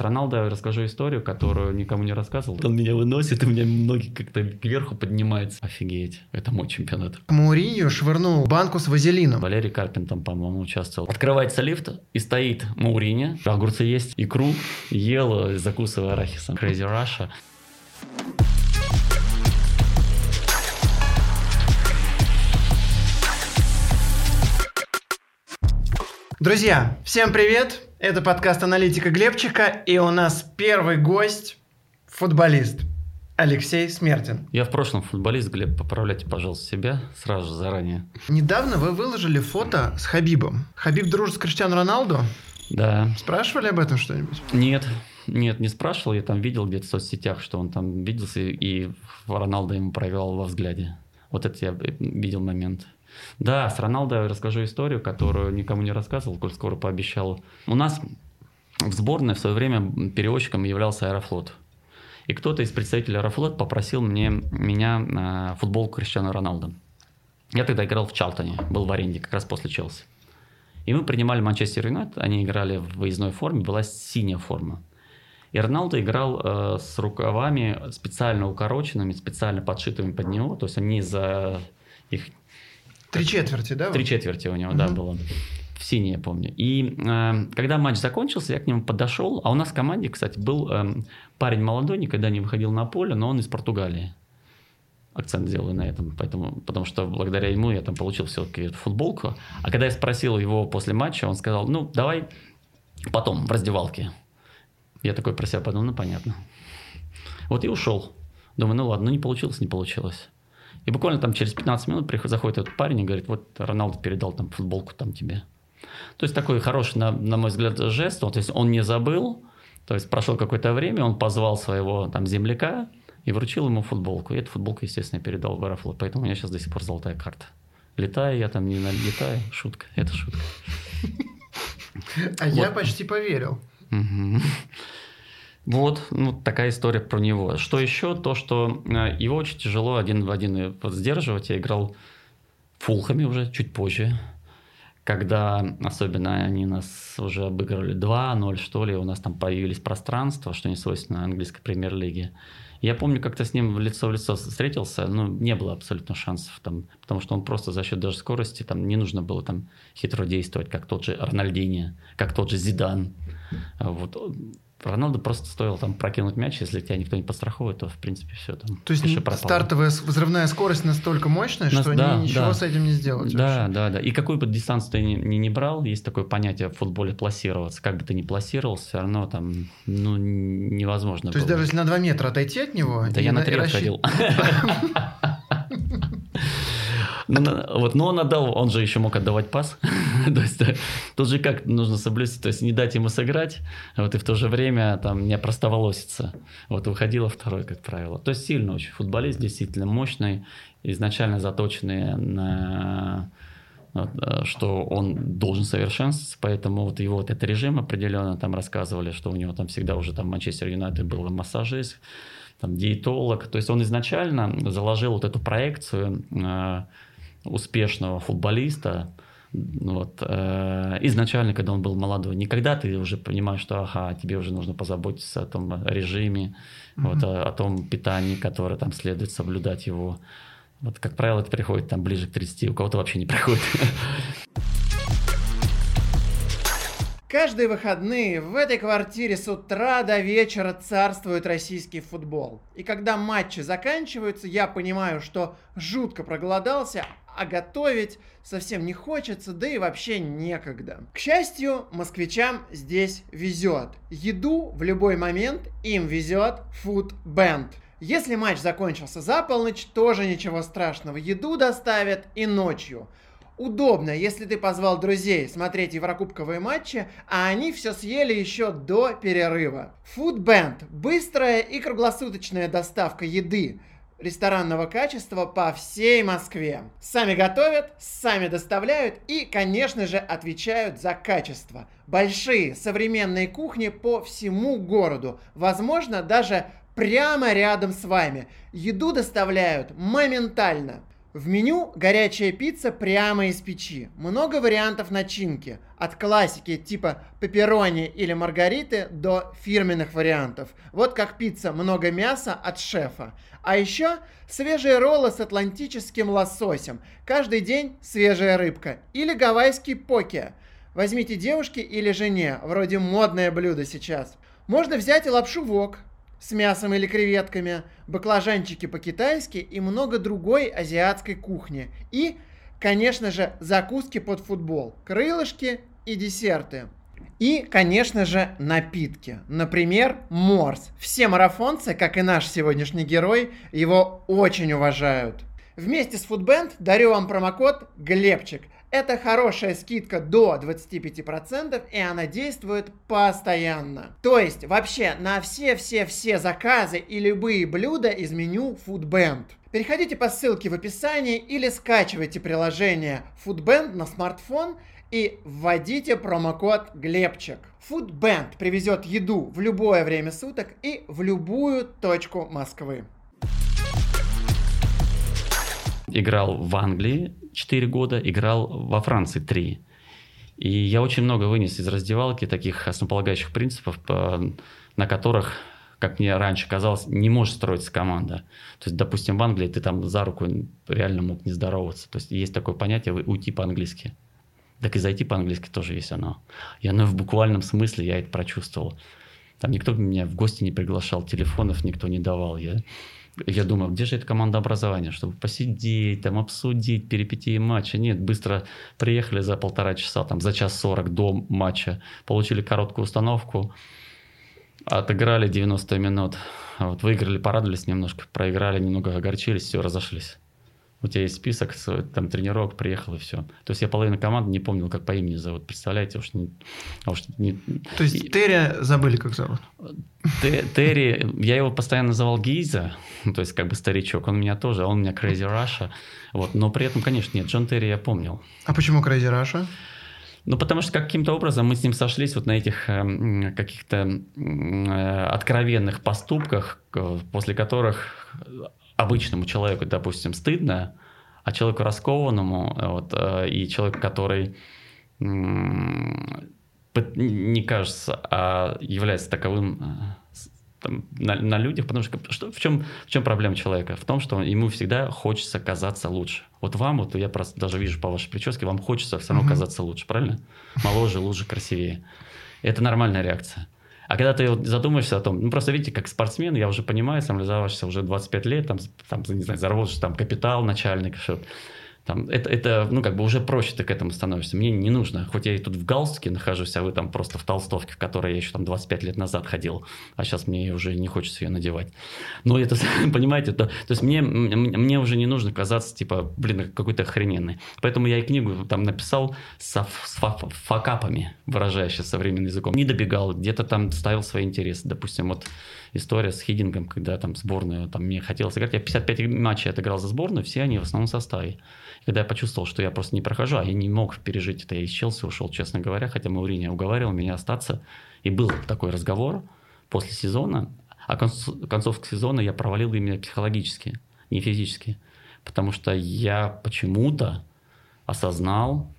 с Роналдо я расскажу историю, которую никому не рассказывал. Он меня выносит, и у меня ноги как-то кверху поднимаются. Офигеть, это мой чемпионат. Мауриньо швырнул банку с вазелином. Валерий Карпин там, по-моему, участвовал. Открывается лифт, и стоит Мауриньо. Огурцы есть, икру ел, закусывая арахисом. Crazy Russia. Друзья, всем привет! Это подкаст «Аналитика Глебчика», и у нас первый гость – футболист Алексей Смертин. Я в прошлом футболист, Глеб, поправляйте, пожалуйста, себя сразу же заранее. Недавно вы выложили фото с Хабибом. Хабиб дружит с Криштиану Роналду? Да. Спрашивали об этом что-нибудь? Нет, нет, не спрашивал. Я там видел где-то в соцсетях, что он там виделся, и Роналдо ему провел во взгляде. Вот это я видел момент. Да, с Роналдо расскажу историю, которую никому не рассказывал, коль скоро пообещал. У нас в сборной в свое время перевозчиком являлся Аэрофлот. И кто-то из представителей Аэрофлот попросил мне, меня на футболку Криштиану Роналдо. Я тогда играл в Чалтоне, был в аренде как раз после Челси. И мы принимали Манчестер Юнайтед, они играли в выездной форме, была синяя форма. И Роналдо играл э, с рукавами специально укороченными, специально подшитыми под него, то есть они за их Три четверти, да? Три четверти у него, угу. да, было. В синей, я помню. И э, когда матч закончился, я к нему подошел. А у нас в команде, кстати, был э, парень молодой, никогда не выходил на поле, но он из Португалии. Акцент делаю на этом, поэтому, потому что благодаря ему я там получил все-таки эту футболку. А когда я спросил его после матча, он сказал, ну, давай потом, в раздевалке. Я такой про себя подумал, ну, понятно. Вот и ушел. Думаю, ну ладно, ну не получилось, не получилось. И буквально там через 15 минут заходит этот парень и говорит, вот Роналду передал там футболку там тебе. То есть такой хороший, на, на мой взгляд, жест. Вот, то есть он не забыл, то есть прошло какое-то время, он позвал своего там земляка и вручил ему футболку. И эту футболку, естественно, передал в Аэрофлот. Поэтому у меня сейчас до сих пор золотая карта. Летаю я там, не летаю. Шутка, это шутка. А я почти поверил. Вот, ну, такая история про него. Что еще? То, что э, его очень тяжело один в один сдерживать. Я играл фулхами уже чуть позже, когда особенно они нас уже обыгрывали 2-0, что ли, у нас там появились пространства, что не свойственно английской премьер-лиге. Я помню, как-то с ним лицо в лицо встретился, ну, не было абсолютно шансов там, потому что он просто за счет даже скорости, там, не нужно было там хитро действовать, как тот же Рональдини, как тот же Зидан. Вот Роналду просто стоило там прокинуть мяч, если тебя никто не подстраховывает, то в принципе все там. То есть стартовая взрывная скорость настолько мощная, Нас, что да, ничего да. с этим не сделать. Да, вообще. да, да. И какой бы дистанцию ты ни, ни, ни брал, есть такое понятие в футболе пласироваться. Как бы ты ни пласировался, все равно там ну, невозможно. То есть даже если на 2 метра отойти от него. Да я на 3 отходил. Ну, вот, но он отдал, он же еще мог отдавать пас. то есть э, тут же как нужно соблюсти, то есть не дать ему сыграть, вот и в то же время там не простоволоситься. Вот выходило второй, как правило. То есть сильно очень футболист, действительно мощный, изначально заточенный на э, что он должен совершенствоваться, поэтому вот его вот этот режим определенно там рассказывали, что у него там всегда уже там Манчестер Юнайтед был массажист, там диетолог, то есть он изначально заложил вот эту проекцию э, успешного футболиста, вот, э, изначально, когда он был молодой, никогда ты уже понимаешь, что ага, тебе уже нужно позаботиться о том режиме, mm-hmm. вот, о, о том питании, которое там следует соблюдать его. Вот, как правило, это приходит там ближе к 30, у кого-то вообще не приходит. Каждые выходные в этой квартире с утра до вечера царствует российский футбол. И когда матчи заканчиваются, я понимаю, что жутко проголодался, а готовить совсем не хочется, да и вообще некогда. К счастью, москвичам здесь везет. Еду в любой момент им везет Band. Если матч закончился за полночь, тоже ничего страшного. Еду доставят и ночью. Удобно, если ты позвал друзей смотреть еврокубковые матчи, а они все съели еще до перерыва. Food Band – быстрая и круглосуточная доставка еды ресторанного качества по всей Москве. Сами готовят, сами доставляют и, конечно же, отвечают за качество. Большие современные кухни по всему городу. Возможно, даже прямо рядом с вами. Еду доставляют моментально. В меню горячая пицца прямо из печи. Много вариантов начинки. От классики типа пепперони или маргариты до фирменных вариантов. Вот как пицца много мяса от шефа. А еще свежие роллы с атлантическим лососем. Каждый день свежая рыбка. Или гавайский поке. Возьмите девушке или жене. Вроде модное блюдо сейчас. Можно взять и лапшу вок с мясом или креветками, баклажанчики по-китайски и много другой азиатской кухни. И, конечно же, закуски под футбол, крылышки и десерты. И, конечно же, напитки. Например, морс. Все марафонцы, как и наш сегодняшний герой, его очень уважают. Вместе с Foodband дарю вам промокод Глебчик. Это хорошая скидка до 25%, и она действует постоянно. То есть, вообще, на все-все-все заказы и любые блюда из меню Foodband. Переходите по ссылке в описании или скачивайте приложение Foodband на смартфон и вводите промокод Глебчик. Foodband привезет еду в любое время суток и в любую точку Москвы. Играл в Англии 4 года, играл во Франции 3. И я очень много вынес из раздевалки таких основополагающих принципов, на которых как мне раньше казалось, не может строиться команда. То есть, допустим, в Англии ты там за руку реально мог не здороваться. То есть, есть такое понятие уйти по-английски. Так и зайти по-английски тоже есть оно. И оно в буквальном смысле, я это прочувствовал. Там никто меня в гости не приглашал, телефонов никто не давал. Я, я думаю, где же эта команда образования, чтобы посидеть, там, обсудить перипетии матча. Нет, быстро приехали за полтора часа, там, за час сорок до матча, получили короткую установку, отыграли 90 минут, вот, выиграли, порадовались немножко, проиграли, немного огорчились, все, разошлись у тебя есть список, там тренировок, приехал и все. То есть я половину команды не помнил, как по имени зовут. Представляете, уж не... А уж не... То есть и... Терри забыли, как зовут? Терри, я его постоянно называл Гиза, то есть как бы старичок, он меня тоже, он у меня Crazy Russia, вот, но при этом, конечно, нет, Джон Терри я помнил. А почему Crazy Russia? Ну, потому что каким-то образом мы с ним сошлись вот на этих э, каких-то э, откровенных поступках, после которых обычному человеку, допустим, стыдно, а человеку раскованному вот, э, и человеку, который не кажется, а является таковым э, там, на, на людях, потому что, что в, чем, в чем проблема человека? В том, что ему всегда хочется казаться лучше. Вот вам, вот я просто даже вижу по вашей прическе, вам хочется все равно казаться лучше, правильно? Моложе, лучше, красивее. Это нормальная реакция. А когда ты вот задумаешься о том, ну просто видите, как спортсмен, я уже понимаю, самореализовавшийся уже 25 лет, там, там не знаю, заработаешь там капитал начальник, что там, это, это, ну, как бы уже проще ты к этому становишься. Мне не нужно, хоть я и тут в галстуке нахожусь, а вы там просто в толстовке, в которой я еще там 25 лет назад ходил, а сейчас мне уже не хочется ее надевать. Но это, понимаете, то, то есть мне, мне уже не нужно казаться, типа, блин, какой-то охрененный. Поэтому я и книгу там написал с, с факапами, выражаясь современным языком. Не добегал, где-то там ставил свои интересы. Допустим, вот история с Хидингом, когда там сборную, там мне хотелось играть. Я 55 матчей отыграл за сборную, все они в основном составе. Когда я почувствовал, что я просто не прохожу, а я не мог пережить это, я из Челси ушел, честно говоря, хотя Маурини уговаривал меня остаться. И был такой разговор после сезона, а концовка сезона я провалил именно психологически, не физически. Потому что я почему-то осознал,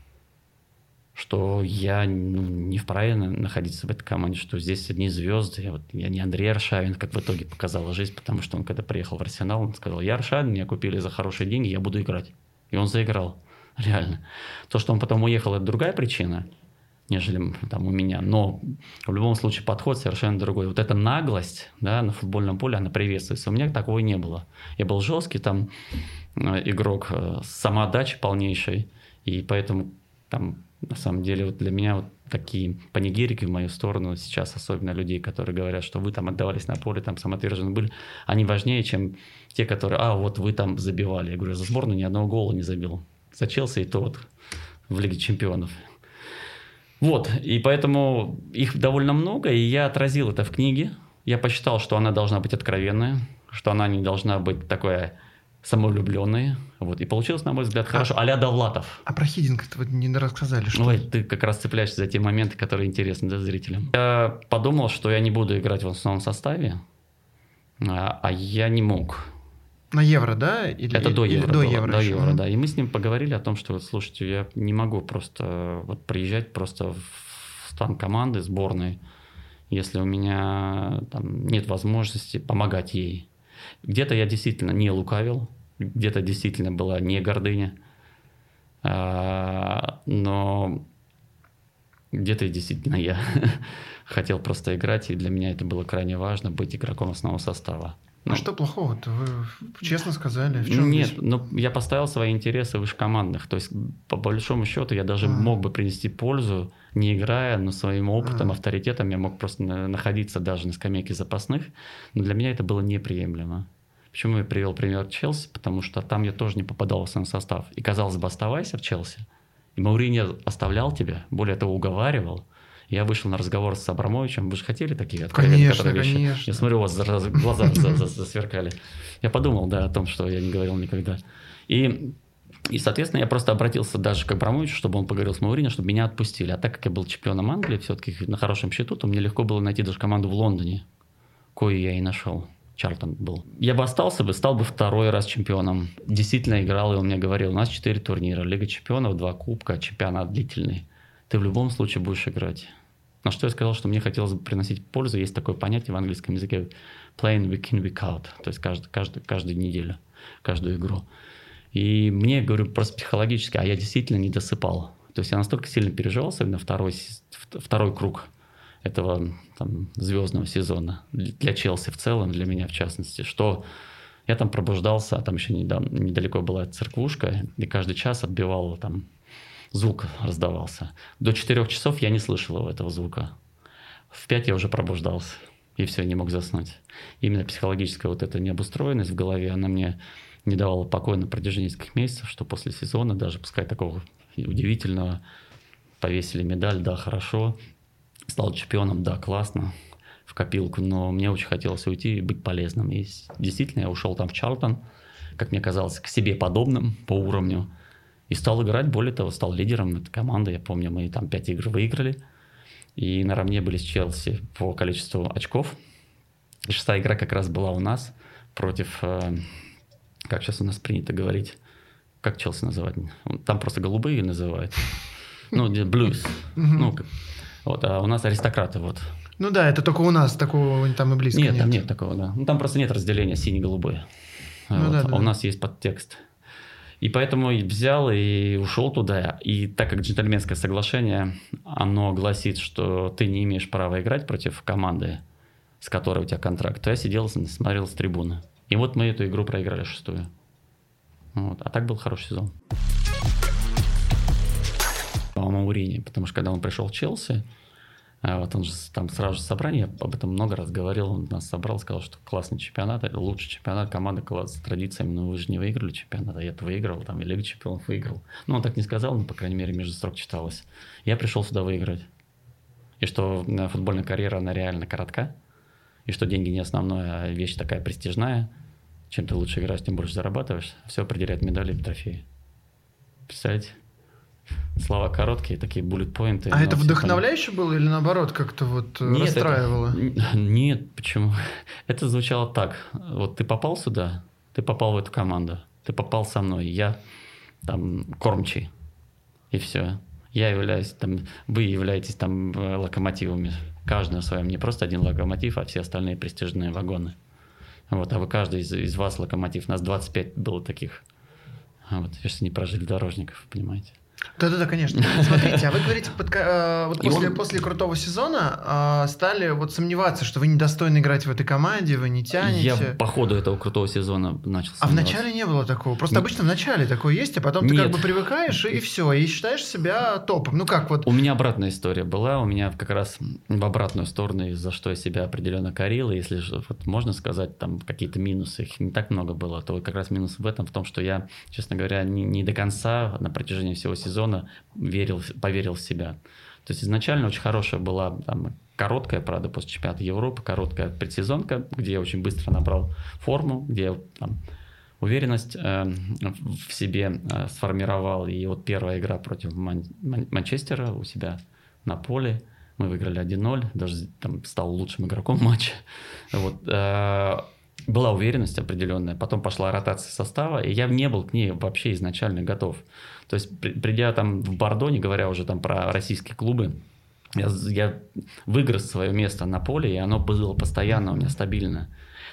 что я ну, не вправе находиться в этой команде, что здесь одни звезды. Я, вот, я не Андрей Аршавин, как в итоге показала жизнь, потому что он когда приехал в Арсенал, он сказал, я Аршавин, меня купили за хорошие деньги, я буду играть. И он заиграл, реально. То, что он потом уехал, это другая причина, нежели там у меня. Но в любом случае подход совершенно другой. Вот эта наглость да, на футбольном поле, она приветствуется. У меня такого не было. Я был жесткий там э, игрок э, с самоотдачей полнейшей. И поэтому там на самом деле вот для меня вот такие панигирики в мою сторону сейчас, особенно людей, которые говорят, что вы там отдавались на поле, там самоотвержены были, они важнее, чем те, которые, а, вот вы там забивали. Я говорю, за сборную ни одного гола не забил. За Челси и то вот в Лиге Чемпионов. Вот, и поэтому их довольно много, и я отразил это в книге. Я посчитал, что она должна быть откровенная, что она не должна быть такая самовлюбленные. Вот. И получилось, на мой взгляд, а хорошо. А, Довлатов. А про Хидинг вы не рассказали, что Ой, ты как раз цепляешься за те моменты, которые интересны да, зрителям. Я подумал, что я не буду играть в основном составе, а, а я не мог. На евро, да? Или, это до евро. Или до было, евро. До еще? евро, да. И мы с ним поговорили о том, что, слушайте, я не могу просто вот приезжать просто в стан команды сборной, если у меня там нет возможности помогать ей. Где-то я действительно не лукавил, где-то действительно была не гордыня, а, но где-то действительно я хотел просто играть, и для меня это было крайне важно быть игроком основного состава. Ну, а что плохого-то? Вы честно сказали. В чем Нет, здесь? но я поставил свои интересы выше командных. То есть, по большому счету, я даже А. мог бы принести пользу, не играя, но своим опытом, авторитетом я мог просто на- находиться даже на скамейке запасных. Но для меня это было неприемлемо. Почему я привел пример Челси? Потому что там я тоже не попадал в основной состав. И казалось бы, оставайся в Челси. И Мауриньо оставлял тебя, более того, уговаривал. Я вышел на разговор с Абрамовичем. Вы же хотели такие откровенные Конечно, вещи? конечно. Я смотрю, у вас за- за- глаза за- за- засверкали. Я подумал, да, о том, что я не говорил никогда. И, и, соответственно, я просто обратился даже к Абрамовичу, чтобы он поговорил с Мауриньо, чтобы меня отпустили. А так как я был чемпионом Англии, все-таки на хорошем счету, то мне легко было найти даже команду в Лондоне, кою я и нашел. Чартон был. Я бы остался бы, стал бы второй раз чемпионом. Действительно играл, и он мне говорил, у нас четыре турнира, Лига чемпионов, два кубка, чемпионат длительный. Ты в любом случае будешь играть. На что я сказал, что мне хотелось бы приносить пользу. Есть такое понятие в английском языке playing week in, week out. То есть каждый, каждый, каждую неделю, каждую игру. И мне, говорю, просто психологически, а я действительно не досыпал. То есть я настолько сильно переживал, особенно второй, второй круг этого там, звездного сезона для для Челси в целом, для меня в частности, что я там пробуждался, а там еще недавно, недалеко была церквушка, и каждый час отбивал там звук раздавался. До четырех часов я не слышал этого звука. В пять я уже пробуждался, и все, не мог заснуть. Именно психологическая вот эта необустроенность в голове, она мне не давала покоя на протяжении нескольких месяцев, что после сезона, даже пускай такого удивительного, повесили медаль, да, хорошо, стал чемпионом, да, классно, в копилку, но мне очень хотелось уйти и быть полезным. И действительно, я ушел там в Чарлтон, как мне казалось, к себе подобным по уровню, и стал играть, более того, стал лидером этой команды. Я помню, мы там пять игр выиграли, и наравне были с Челси по количеству очков. Шестая игра как раз была у нас против, э, как сейчас у нас принято говорить, как Челси называть? Там просто голубые называют. Ну, блюз. Ну, вот, а у нас аристократы, вот. Ну да, это только у нас, такого там и близко Нет, нет. там нет такого, да. Ну, там просто нет разделения синий-голубой. Ну Вот. да, А да. у нас есть подтекст. И поэтому и взял и ушел туда. И так как джентльменское соглашение, оно гласит, что ты не имеешь права играть против команды, с которой у тебя контракт, то я сидел, смотрел с трибуны. И вот мы эту игру проиграли шестую. Вот. А так был хороший сезон. По Маурини, потому что когда он пришел в Челси, а вот он же там сразу же собрание, я об этом много раз говорил, он нас собрал, сказал, что классный чемпионат, это лучший чемпионат, команда класс, с традициями, но вы же не выиграли чемпионат, а я-то выиграл, там, и Лигу чемпионов выиграл. Ну, он так не сказал, но, по крайней мере, между строк читалось. Я пришел сюда выиграть. И что э, футбольная карьера, она реально коротка, и что деньги не основная, вещь такая престижная. Чем ты лучше играешь, тем больше зарабатываешь. Все определяет медали и трофеи. Представляете? Слова короткие, такие буллет-поинты. А но это все вдохновляюще было или наоборот как-то вот э, Нет, расстраивало? это- Нет, почему? Это звучало так. Вот ты попал сюда, ты попал в эту команду, ты попал со мной, я там кормчий, и все. Я являюсь там, вы являетесь там э, локомотивами. Каждый на своем, не просто один локомотив, а все остальные престижные вагоны. Вот, а вы каждый из, из вас локомотив. Нас 25 было таких. А вот, если не прожили дорожников, понимаете. Да-да-да, конечно. Смотрите, а вы говорите, под ко- э, вот после, он- после крутого сезона э, стали вот сомневаться, что вы недостойны играть в этой команде, вы не тянете. Я по ходу этого крутого сезона начал А в начале не было такого. Просто Нет. обычно в начале такое есть, а потом ты как бы привыкаешь и все, и считаешь себя топом. Ну как вот. У меня обратная история была. У меня как раз в обратную сторону, за что я себя определенно корил. Если же, вот можно сказать, там какие-то минусы, их не так много было, то как раз минус в этом, в том, что я, честно говоря, не, не до конца на протяжении всего сезона верил, поверил в себя. То есть изначально очень хорошая была там, короткая, правда, после чемпионата Европы, короткая предсезонка, где я очень быстро набрал форму, где там, уверенность э, в себе э, сформировал. И вот первая игра против Ман- Ман- Манчестера у себя на поле. Мы выиграли 1-0, даже там стал лучшим игроком матча. Вот, э, была уверенность определенная, потом пошла ротация состава, и я не был к ней вообще изначально готов. То есть, при, придя там в Бордо, не говоря уже там про российские клубы, я, я выиграл свое место на поле, и оно было постоянно у меня стабильно.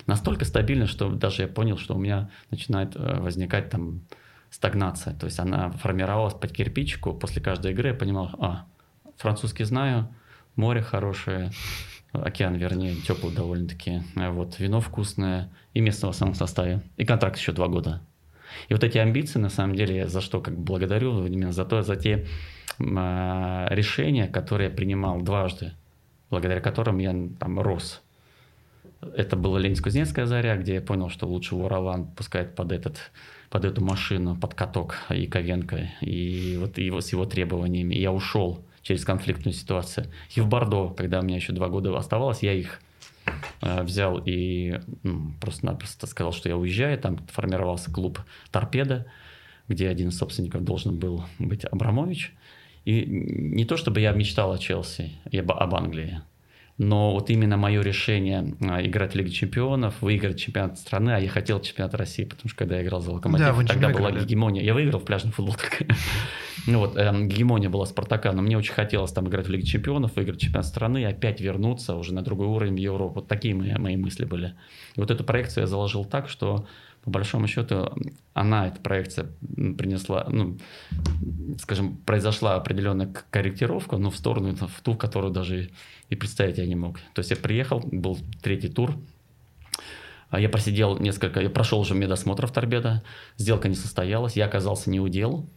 Настолько стабильно, что даже я понял, что у меня начинает э, возникать там стагнация. То есть она формировалась под кирпичику. После каждой игры я понимал, а, французский знаю, море хорошее, океан, вернее, теплый довольно-таки. Вот, вино вкусное и место в самом составе. И контракт еще два года. И вот эти амбиции, на самом деле, за что как благодарю, именно за то, за те э, решения, которые я принимал дважды, благодаря которым я там рос. Это была Ленинск-Кузнецкая заря, где я понял, что лучше Уралан пускать под этот под эту машину, под каток Яковенко, и вот его, с его требованиями. И я ушел через конфликтную ситуацию. И в Бордо, когда у меня еще два года оставалось, я их э, взял и ну, просто-напросто сказал, что я уезжаю. Там формировался клуб «Торпеда», где один из собственников должен был быть Абрамович. И не то, чтобы я мечтал о Челси, я об Англии, но вот именно мое решение а, играть в Лиге Чемпионов, выиграть чемпионат страны, а я хотел чемпионат России, потому что когда я играл за Локомотив, да, тогда была играли. гегемония. Я выиграл в пляжный футбол только. ну вот, эм, гегемония была Спартака, но мне очень хотелось там играть в Лиге Чемпионов, выиграть чемпионат страны, опять вернуться уже на другой уровень в Европу. Вот такие мои, мои мысли были. И вот эту проекцию я заложил так, что по большому счету, она, эта проекция, принесла, ну, скажем, произошла определенная корректировка, но в сторону, в ту, которую даже и представить я не мог. То есть я приехал, был третий тур, а я просидел несколько, я прошел уже медосмотр в Торбеда, сделка не состоялась, я оказался не у дел.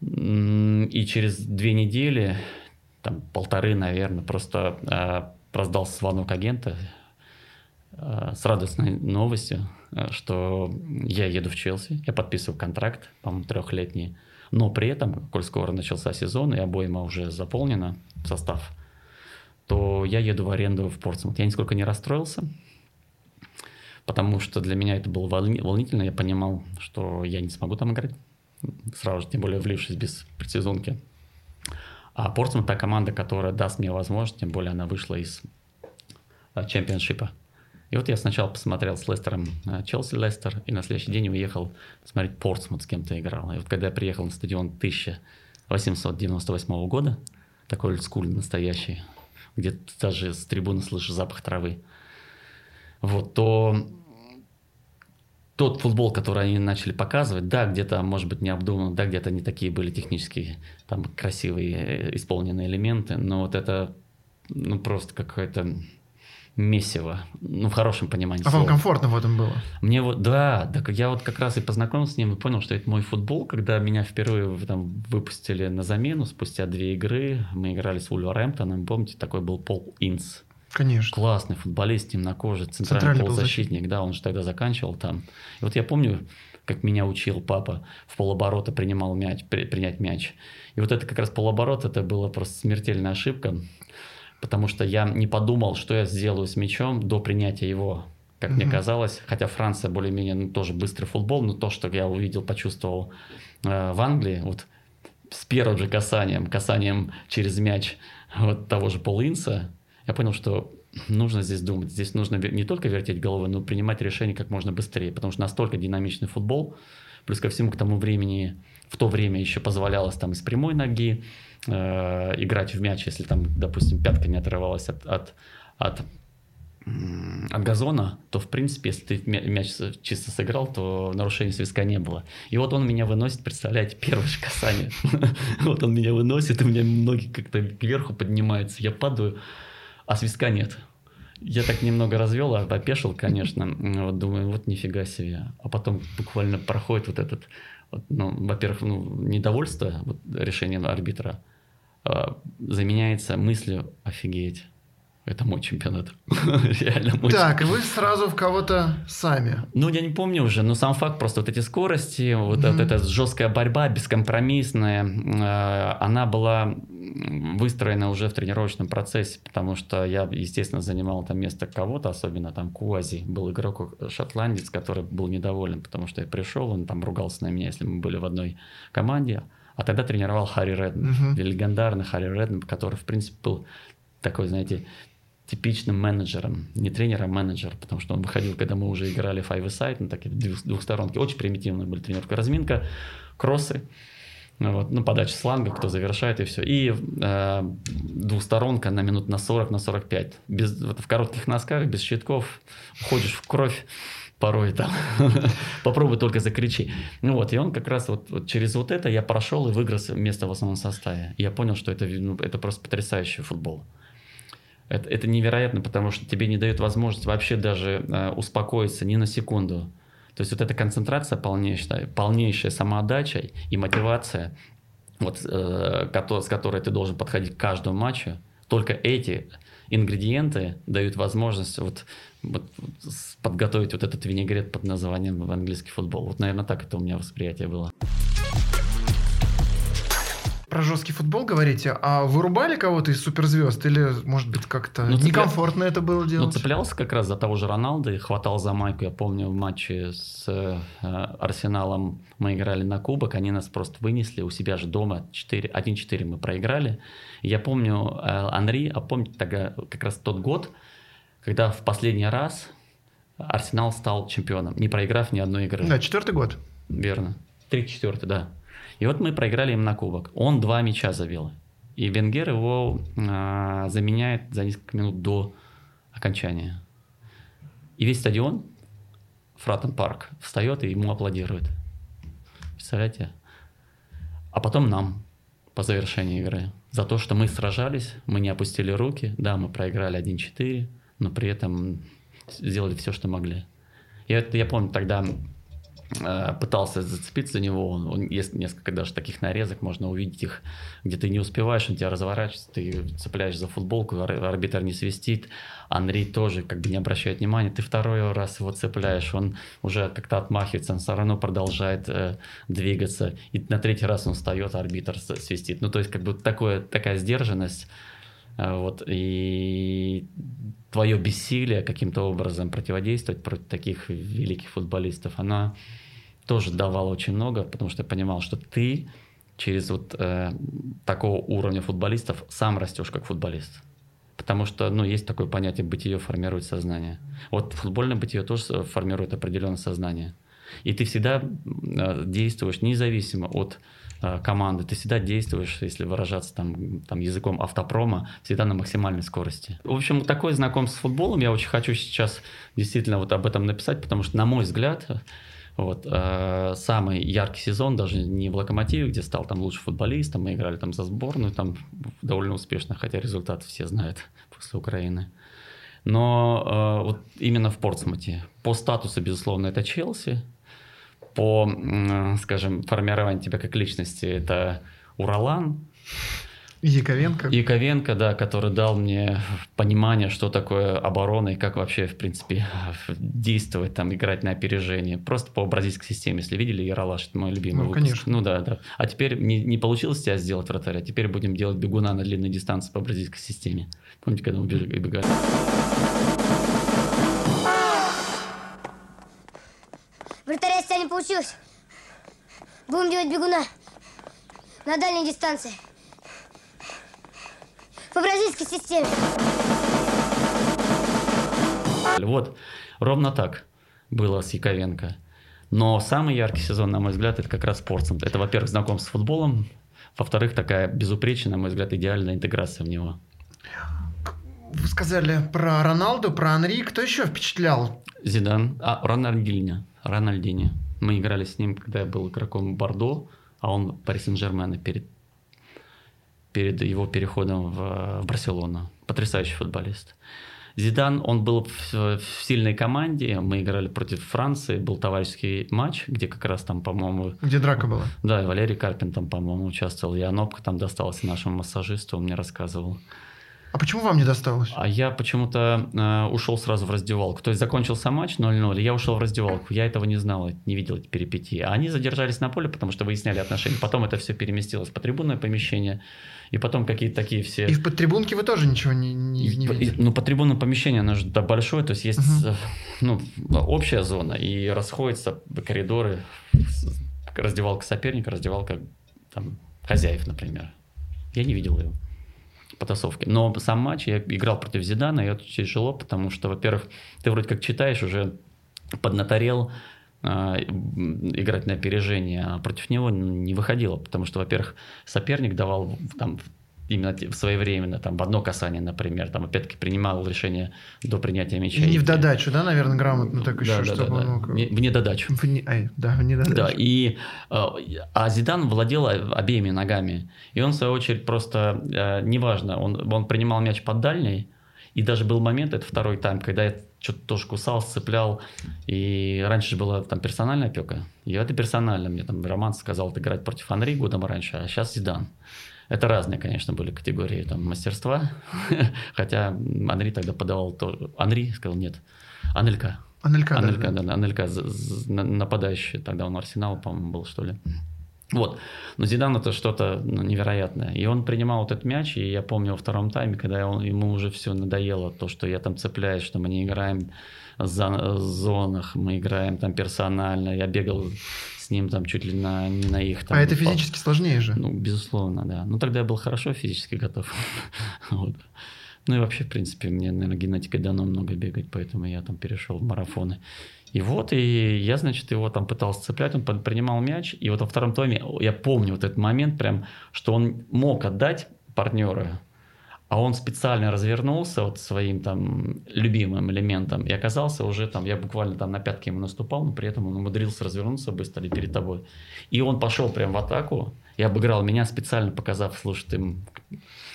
И через две недели, там полторы, наверное, просто э, раздался звонок агента с радостной новостью, Э, что я еду в Челси, я подписываю контракт, по-моему, трехлетний, но при этом, коль скоро начался сезон и обойма уже заполнена, состав, то я еду в аренду в Портсмут. Я нисколько не расстроился, потому что для меня это было волнительно. Я понимал, что я не смогу там играть, сразу же, тем более влившись без предсезонки. А Портсмут та команда, которая даст мне возможность, тем более она вышла из э, чемпионшипа. И вот я сначала посмотрел с Лестером э, Челси-Лестер, и на следующий день уехал смотреть Портсмут, с кем-то играл. И вот когда я приехал на стадион 1898 года, такой олдскуль настоящий, где ты даже с трибуны слышишь запах травы, вот, то тот футбол, который они начали показывать, да, где-то, может быть, необдуманно, да, где-то не такие были технические, там, красивые э, исполненные элементы, но вот это, ну, просто какое-то месиво, ну, в хорошем понимании А слова. вам комфортно в этом было? Мне вот, да, так я вот как раз и познакомился с ним и понял, что это мой футбол, когда меня впервые там выпустили на замену спустя две игры, мы играли с Вульверэмптоном, помните, такой был Пол Инс. Конечно. Классный футболист, темнокожий, центральный, центральный полузащитник, да, он же тогда заканчивал там. И вот я помню, как меня учил папа, в полоборота принимал мяч, при, принять мяч. И вот это как раз полоборот, это была просто смертельная ошибка потому что я не подумал, что я сделаю с мячом до принятия его, как mm-hmm. мне казалось. Хотя Франция более-менее ну, тоже быстрый футбол, но то, что я увидел, почувствовал э, в Англии, вот с первым же касанием, касанием через мяч вот того же Полинса, я понял, что нужно здесь думать. Здесь нужно не только вертеть головой, но принимать решения как можно быстрее, потому что настолько динамичный футбол, плюс ко всему к тому времени, в то время еще позволялось там из прямой ноги, э, играть в мяч, если там, допустим, пятка не отрывалась от, от, от, от газона, то, в принципе, если ты мяч чисто сыграл, то нарушения свистка не было. И вот он меня выносит, представляете, первое же касание. Вот он меня выносит, и у меня ноги как-то кверху поднимаются, я падаю, а свистка нет. Я так немного развел, а опешил, конечно. Вот думаю, вот нифига себе. А потом буквально проходит вот этот, вот, ну, во-первых, ну, недовольство вот, решением арбитра, заменяется мыслью «офигеть». Это мой чемпионат. Реально мой Так, и вы сразу в кого-то сами. Ну, я не помню уже, но сам факт, просто вот эти скорости, вот, mm-hmm. вот эта жесткая борьба, бескомпромиссная, э, она была выстроена уже в тренировочном процессе, потому что я, естественно, занимал там место кого-то, особенно там Куази, был игрок шотландец, который был недоволен, потому что я пришел, он там ругался на меня, если мы были в одной команде, а тогда тренировал Харри Редн, uh-huh. легендарный Харри Редн, который, в принципе, был такой, знаете, типичным менеджером, не тренером, а менеджер, потому что он выходил, когда мы уже играли five side, ну, такие двух, двухсторонки, очень примитивные были тренировка, разминка, кроссы, вот, ну, подача сланга, кто завершает и все. И э, двухсторонка на минут на 40, на 45. Без, вот, в коротких носках, без щитков, уходишь в кровь порой там. Попробуй только закричи. Ну вот, и он как раз вот, вот через вот это я прошел и выиграл место в основном составе. И я понял, что это, ну, это просто потрясающий футбол. Это, это невероятно, потому что тебе не дает возможность вообще даже э, успокоиться ни на секунду. То есть вот эта концентрация полнейшая, полнейшая самоотдача и мотивация, вот, э, с которой ты должен подходить к каждому матчу, только эти ингредиенты дают возможность вот, вот, подготовить вот этот винегрет под названием в английский футбол. Вот, наверное, так это у меня восприятие было про жесткий футбол говорите, а вырубали кого-то из суперзвезд? Или, может быть, как-то ну, некомфортно это было делать? Ну, цеплялся как раз за того же Роналда и хватал за майку. Я помню в матче с э, Арсеналом мы играли на кубок, они нас просто вынесли у себя же дома 1-4 мы проиграли. Я помню э, Анри, а помните тогда как раз тот год, когда в последний раз Арсенал стал чемпионом, не проиграв ни одной игры. Да, четвертый год. Верно. Третий, четвертый, да. И вот мы проиграли им на кубок. Он два мяча забил. И Венгер его а, заменяет за несколько минут до окончания. И весь стадион, Фратен Парк, встает и ему аплодирует. Представляете? А потом нам по завершении игры. За то, что мы сражались, мы не опустили руки. Да, мы проиграли 1-4, но при этом сделали все, что могли. Я, я помню, тогда Э, пытался зацепиться за него. Он, он, есть несколько даже таких нарезок, можно увидеть их, где ты не успеваешь, он тебя разворачивается, ты цепляешь за футболку, арбитр не свистит, Андрей тоже как бы не обращает внимания, ты второй раз его цепляешь, он уже как-то отмахивается, он все равно продолжает э, двигаться, и на третий раз он встает, арбитр свистит. Ну, то есть как бы такое, такая сдержанность, вот, и твое бессилие каким-то образом противодействовать против таких великих футболистов, она тоже давал очень много, потому что я понимал, что ты через вот э, такого уровня футболистов сам растешь как футболист. Потому что, ну, есть такое понятие «бытие формирует сознание». Вот футбольное бытие тоже формирует определенное сознание. И ты всегда э, действуешь независимо от э, команды, ты всегда действуешь, если выражаться там, там языком автопрома, всегда на максимальной скорости. В общем, такое знакомство с футболом я очень хочу сейчас действительно вот об этом написать, потому что, на мой взгляд, вот, э, самый яркий сезон даже не в Локомотиве, где стал там лучшим футболистом, мы играли там за сборную, там довольно успешно, хотя результаты все знают после Украины. Но э, вот именно в Портсмуте по статусу, безусловно, это Челси, по, э, скажем, формированию тебя как личности это Уралан, Яковенко. Яковенко, да, который дал мне понимание, что такое оборона и как вообще, в принципе, действовать, там, играть на опережение. Просто по бразильской системе. Если видели, Яралаш, это мой любимый ну, выпуск. Конечно. Ну да, да. А теперь не, не получилось тебя сделать вратаря, а теперь будем делать бегуна на длинной дистанции по бразильской системе. Помните, когда мы бегали? Получилось. Будем делать бегуна на дальней дистанции по бразильской системе. Вот, ровно так было с Яковенко. Но самый яркий сезон, на мой взгляд, это как раз спортом. Это, во-первых, знакомство с футболом, во-вторых, такая безупречная, на мой взгляд, идеальная интеграция в него. Вы сказали про Роналду, про Анри. Кто еще впечатлял? Зидан. А, Рональдини. Рональдини. Мы играли с ним, когда я был игроком Бордо, а он Пари Сен-Жермена перед перед его переходом в, в Барселону. Потрясающий футболист. Зидан, он был в, в сильной команде, мы играли против Франции, был товарищеский матч, где как раз там, по-моему... Где драка была? Да, и Валерий Карпин там, по-моему, участвовал, и Анопка там досталась нашему массажисту, он мне рассказывал. А почему вам не досталось? А я почему-то э, ушел сразу в раздевалку. То есть закончился матч 0-0, я ушел в раздевалку. Я этого не знал, не видел эти перипетии. А они задержались на поле, потому что выясняли отношения. Потом это все переместилось в трибунное помещение. И потом какие-то такие все... И в подтрибунке вы тоже ничего не, не, не видели? ну, под трибунным помещение, оно же да, большое, то есть есть uh ну, общая зона, и расходятся коридоры, раздевалка соперника, раздевалка там, хозяев, например. Я не видел его. Потасовки. Но сам матч я играл против Зидана, и это тяжело, потому что, во-первых, ты вроде как читаешь, уже поднаторел, а, играть на опережение, а против него не выходило, потому что, во-первых, соперник давал там именно своевременно, там, в одно касание, например, там, опять-таки, принимал решение до принятия мяча. И не в додачу, да, наверное, грамотно так еще, да, чтобы да, да. он Не, в недодачу. В не, ай, да, в недодачу. Да, и, а, а Зидан владел обеими ногами, и он, в свою очередь, просто, э, неважно, он, он принимал мяч под дальней, и даже был момент, это второй тайм, когда я что-то тоже кусал, сцеплял. И раньше же была там персональная опека. И это персонально. Мне там Роман сказал играть против Анри годом раньше, а сейчас Зидан. Это разные, конечно, были категории там, мастерства. Хотя Анри тогда подавал тоже. Анри сказал нет. Анелька. Анелька, Анелька, да, да, Анелька нападающий. Тогда он Арсенал, по-моему, был, что ли. Вот. Но Зидан это что-то ну, невероятное. И он принимал вот этот мяч, и я помню во втором тайме, когда он, ему уже все надоело, то, что я там цепляюсь, что мы не играем за зонах, мы играем там персонально. Я бегал с ним там чуть ли на, не на их. Там, а это физически сложнее же? Ну, безусловно, да. Ну, тогда я был хорошо физически готов. вот. Ну и вообще, в принципе, мне, наверное, генетикой дано много бегать, поэтому я там перешел в марафоны. И вот, и я, значит, его там пытался цеплять, он принимал мяч, и вот во втором томе я помню вот этот момент прям, что он мог отдать партнера, а он специально развернулся вот своим там любимым элементом и оказался уже там, я буквально там на пятки ему наступал, но при этом он умудрился развернуться быстро и перед тобой. И он пошел прям в атаку и обыграл меня, специально показав, слушай, ты...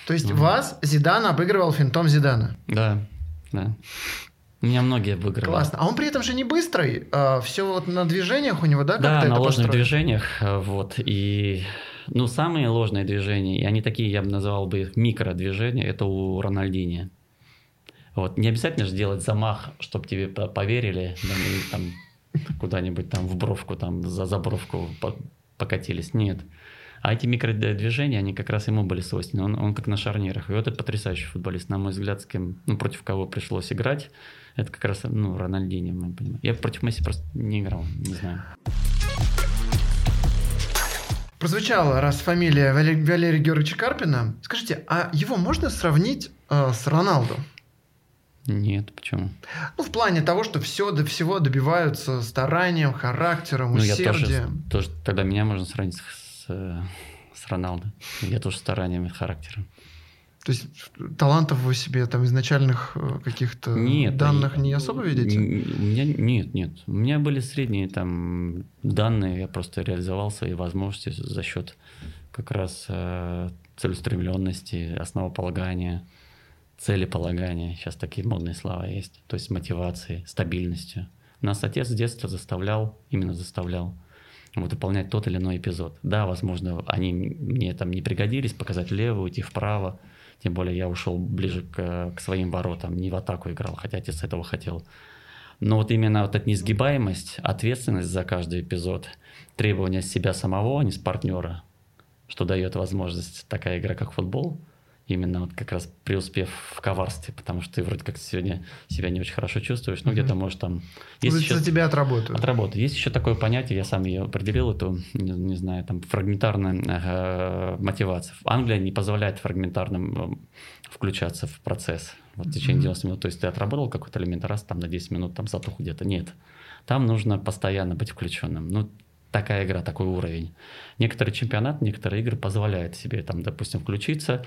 То есть ну, вас Зидан обыгрывал финтом Зидана? Да, да. У меня многие выиграли. Классно. А он при этом же не быстрый, а все вот на движениях у него, да? Да, на ложных построен? движениях, э, вот. И, ну, самые ложные движения, и они такие, я бы назвал бы их микродвижения, это у Рональдини. Вот. Не обязательно же делать замах, чтобы тебе поверили, да, и там куда-нибудь там в бровку, там за забровку покатились. Нет. А эти микродвижения, они как раз ему были свойственны. Он, он как на шарнирах. И вот это потрясающий футболист, на мой взгляд, с кем, ну, против кого пришлось играть. Это как раз, ну, Рональдини, мы понимаем. Я против Месси просто не играл, не знаю. Прозвучала раз фамилия Валерия, Валерия Георгиевича Карпина. Скажите, а его можно сравнить э, с Роналду? Нет, почему? Ну, в плане того, что все до всего добиваются старанием, характером, ну, усердием. Я тоже, тоже, тогда меня можно сравнить с, с Роналдо. Я тоже старанием и характером. То есть талантов вы себе там изначальных э, каких-то нет, данных не особо видите? У меня нет, нет. У меня были средние там данные, я просто реализовал свои возможности за счет как раз э, целеустремленности, основополагания, целеполагания. Сейчас такие модные слова есть. То есть мотивации, стабильностью. Нас отец с детства заставлял, именно заставлял вот, выполнять тот или иной эпизод. Да, возможно, они мне там не пригодились, показать влево, уйти вправо, тем более я ушел ближе к, к своим воротам, не в атаку играл, хотя отец этого хотел. Но вот именно вот эта несгибаемость, ответственность за каждый эпизод, требования себя самого, а не с партнера, что дает возможность такая игра, как футбол – именно вот как раз преуспев в коварстве, потому что ты вроде как сегодня себя не очень хорошо чувствуешь, ну, где-то можешь там... Есть ну, еще... За тебя отработают. Отработают. Есть еще такое понятие, я сам ее определил, эту, не, не знаю, там, фрагментарная э, мотивация. Англия не позволяет фрагментарным э, включаться в процесс вот, в течение 90 минут. То есть ты отработал какой-то элемент, раз там на 10 минут там затух где-то. Нет. Там нужно постоянно быть включенным. Ну, такая игра, такой уровень. Некоторые чемпионаты, некоторые игры позволяют себе там, допустим, включиться,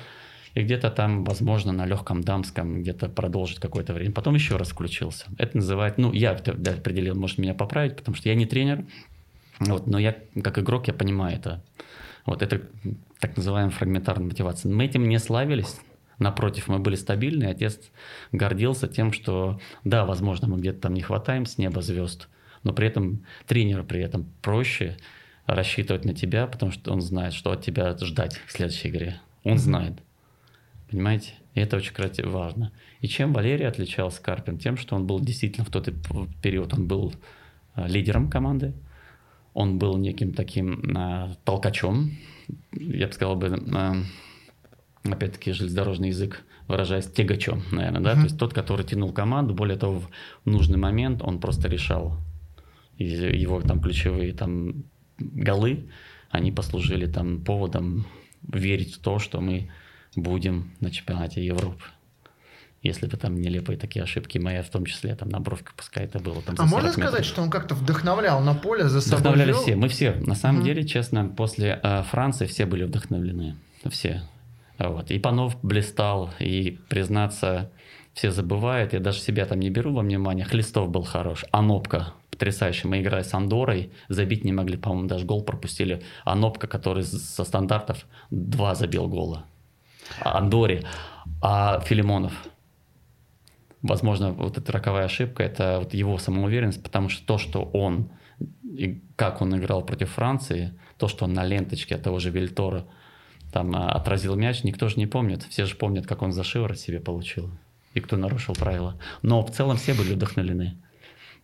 и где-то там, возможно, на легком дамском где-то продолжить какое-то время. Потом еще раз включился. Это называют, ну, я это да, определил, может меня поправить, потому что я не тренер, вот, но я как игрок, я понимаю это. Вот это так называемая фрагментарная мотивация. Мы этим не славились, Напротив, мы были стабильны, отец гордился тем, что да, возможно, мы где-то там не хватаем с неба звезд, но при этом тренеру при этом проще рассчитывать на тебя, потому что он знает, что от тебя ждать в следующей игре. Он знает. Понимаете? И это очень важно. И чем Валерий отличался Карпин? Тем, что он был действительно в тот период, он был э, лидером команды, он был неким таким э, толкачом, я бы сказал бы, э, опять-таки железнодорожный язык, выражаясь тягачом, наверное, да, mm-hmm. то есть тот, который тянул команду, более того, в нужный момент он просто решал. И его там ключевые там голы, они послужили там поводом верить в то, что мы будем на чемпионате Европы. Если бы там нелепые такие ошибки, моя в том числе, там на бровке, пускай это было там А можно сказать, что он как-то вдохновлял на поле за собой? Вдохновляли вел? все, мы все. На самом Мгм. деле, честно, после э, Франции все были вдохновлены. Все. Вот. И Панов блистал, и, признаться, все забывают. Я даже себя там не беру во внимание. Хлестов был хорош. Анопка потрясающий. Мы играли с Андорой, забить не могли, по-моему, даже гол пропустили. Анопка, который со стандартов два забил гола. Андоре. А Филимонов. Возможно, вот эта роковая ошибка, это вот его самоуверенность, потому что то, что он, и как он играл против Франции, то, что он на ленточке от того же Вильтора там а, отразил мяч, никто же не помнит. Все же помнят, как он за шиворот себе получил и кто нарушил правила. Но в целом все были вдохновлены.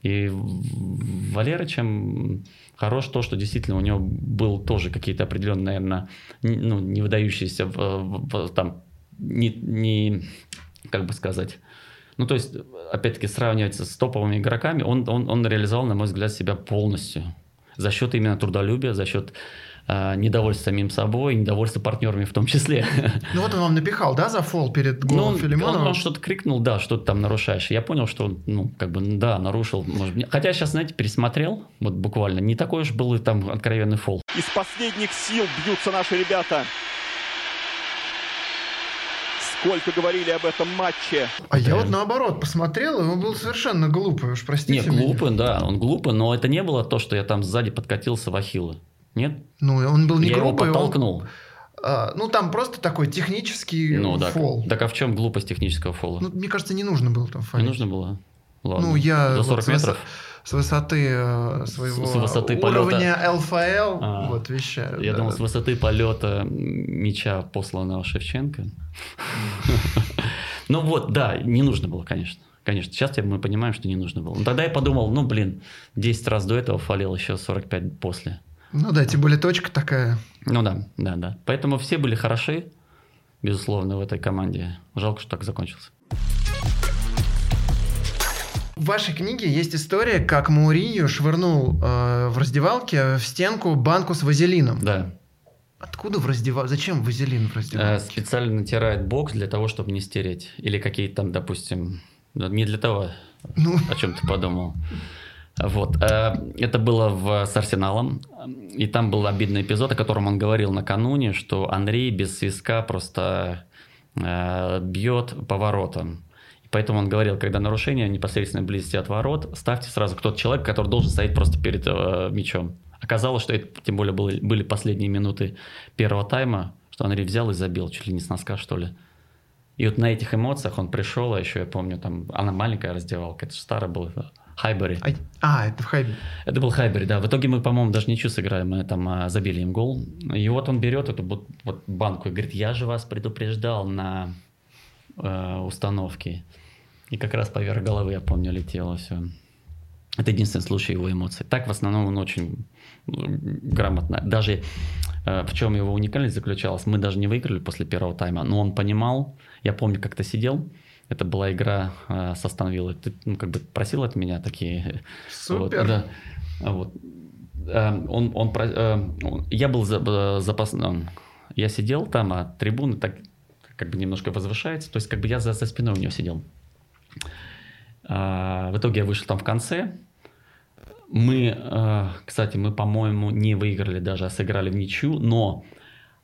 И Валера чем хорош то, что действительно у него был тоже какие-то определенные, наверное, ну, не выдающиеся в- в- в- там, не, не, как бы сказать, ну, то есть, опять-таки, сравнивать с топовыми игроками, он, он, он реализовал, на мой взгляд, себя полностью. За счет именно трудолюбия, за счет э, недовольства самим собой, недовольства партнерами в том числе. Ну вот он вам напихал, да, за фол перед Ну, голом он, Филимонова? он- он что-то крикнул, да, что ты там нарушаешь. Я понял, что, он, ну, как бы, да, нарушил. Может, быть. Хотя сейчас, знаете, пересмотрел, вот буквально, не такой уж был и там откровенный фол. Из последних сил бьются наши ребята. Сколько говорили об этом матче. А я Да. вот наоборот посмотрел, и он был совершенно глупый, уж простите Не, меня. глупый, да, он глупый, но это не было то, что я там сзади подкатился в ахилла. Нет? Ну, он был не я его грубый, он, подтолкнул. а, ну, там просто такой технический Ну, так, фол. так а в чем глупость технического фола? Ну, мне кажется, не нужно было там не фолить. нужно было? Ладно. Ну, я До вот 40 с высо- метров? С высоты э, своего С высоты уровня ЛФЛ А. вот вещаю. Я да. думал, с высоты полета мяча, посланного Шевченко. Ну вот, да, не нужно было, конечно. Конечно, сейчас мы понимаем, что не нужно было. Но тогда я подумал, ну, блин, 10 раз до этого фалил, еще 45 после. Ну да, тем более точка такая. Ну да, да, да. Поэтому все были хороши, безусловно, в этой команде. Жалко, что так закончился. В вашей книге есть история, как Мауриньо швырнул э, в раздевалке в стенку банку с вазелином. Да. Откуда в раздевалке? Зачем вазелин в Э, раздевалке? Специально натирает бокс для того, чтобы не стереть. Или какие-то там, допустим, не для того, Ну, о чем ты подумал. Вот. э, Это было в, с Арсеналом. И там был обидный эпизод, о котором он говорил накануне, что Андрей без свиска просто э, бьет по воротам. Поэтому он говорил, когда нарушение непосредственно близости от ворот, ставьте сразу кто-то человек, который должен стоять просто перед э, мячом. Оказалось, что это, тем более, были, были последние минуты первого тайма, что Андрей взял и забил, чуть ли не с носка, что ли. И вот на этих эмоциях он пришел, а еще я помню, там, она маленькая раздевалка, это же старый был, Хайбери. а, а, это в Хайбе. Это был Хайбери, да. В итоге мы, по-моему, даже ничью сыграли, мы там а, забили им гол. И вот он берет эту вот, вот банку и говорит, я же вас предупреждал на э, установке. И как раз поверх головы, я помню, летело все. Это единственный случай его эмоций. Так, в основном, он очень м, грамотно. Даже э, в чем его уникальность заключалась, мы даже не выиграли после первого тайма, но он понимал, я помню, как-то сидел, это была игра э, с Астон Виллой. Ты ну, как бы просил от меня такие Супер. вот, да. А Вот. Э, Он, он, про- э, я был за- э, запасным. Я сидел там, а трибуны так как бы немножко возвышается. То есть как бы я за, за спиной у него сидел. А, В итоге я вышел там в конце. Мы, э, кстати, мы, по-моему, не выиграли даже, а сыграли в ничью. Но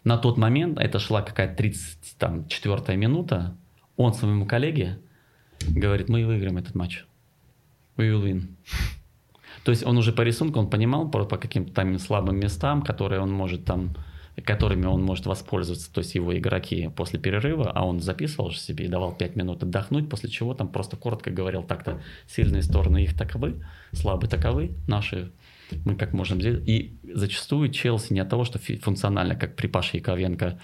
на тот момент, это шла какая-то 34 минута, он своему коллеге говорит, мы выиграем этот матч. We will win. То есть он уже по рисунку, он понимал по, по каким-то там слабым местам, которые он может там, которыми он может воспользоваться, то есть его игроки после перерыва, а он записывал же себе и давал 5 минут отдохнуть, после чего там просто коротко говорил так-то, сильные стороны их таковы, слабые таковы, наши мы как можем сделать. И зачастую Челси не от того, что функционально, как при Паше Яковенко,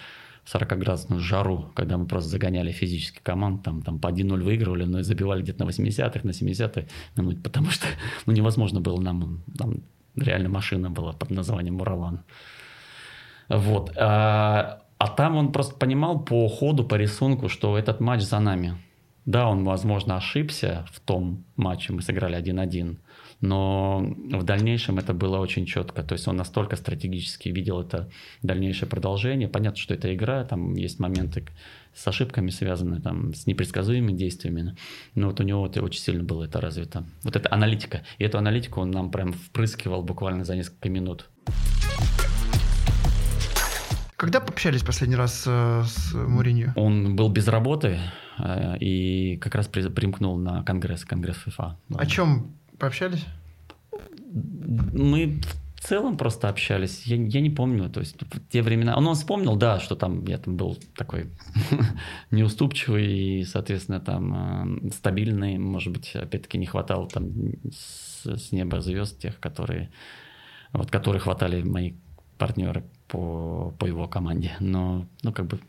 40-градусную жару, когда мы просто загоняли физически команд, там, там по 1-0 выигрывали, но и забивали где-то на 80-х, на 70-х минут, потому что ну, невозможно было нам, там реально машина была под названием Муралан. Вот. А, а там он просто понимал по ходу, по рисунку, что этот матч за нами. Да, он, возможно, ошибся в том матче, мы сыграли 1-1, но в дальнейшем это было очень четко. То есть он настолько стратегически видел это дальнейшее продолжение. Понятно, что это игра, там есть моменты с ошибками связанные, там, с непредсказуемыми действиями. Но вот у него это очень сильно было это развито. Вот эта аналитика. И эту аналитику он нам прям впрыскивал буквально за несколько минут. Когда пообщались последний раз э, с Муринью? Он был без работы э, и как раз при, примкнул на конгресс, конгресс ФИФА. О чем пообщались? Мы в целом просто общались. Я, я не помню, то есть в те времена. Он, он вспомнил, да, что там я там был такой неуступчивый и, соответственно, там э, стабильный. Может быть, опять-таки не хватало там с, с неба звезд тех, которые вот, которые хватали мои партнеры по, по его команде. Но, ну, как бы,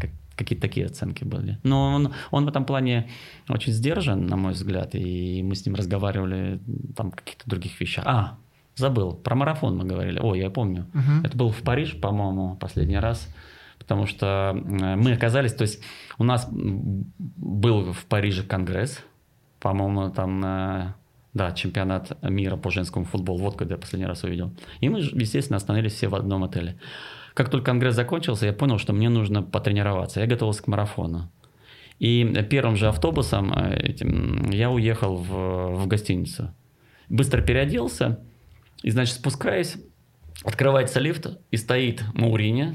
как, какие-то такие оценки были. Но он, он в этом плане очень сдержан, на мой взгляд, и мы с ним разговаривали там каких-то других вещах. А, забыл, про марафон мы говорили. О, я помню. Угу. Это был в Париж, по-моему, последний раз. Потому что э, мы оказались, то есть у нас был в Париже конгресс, по-моему, там э, да, чемпионат мира по женскому футболу. Вот когда я последний раз увидел. И мы, естественно, остановились все в одном отеле. Как только конгресс закончился, я понял, что мне нужно потренироваться. Я готовился к марафону. И первым же автобусом э, этим, я уехал в, в гостиницу. Быстро переоделся. И, значит, спускаясь, открывается лифт, и стоит Маурини,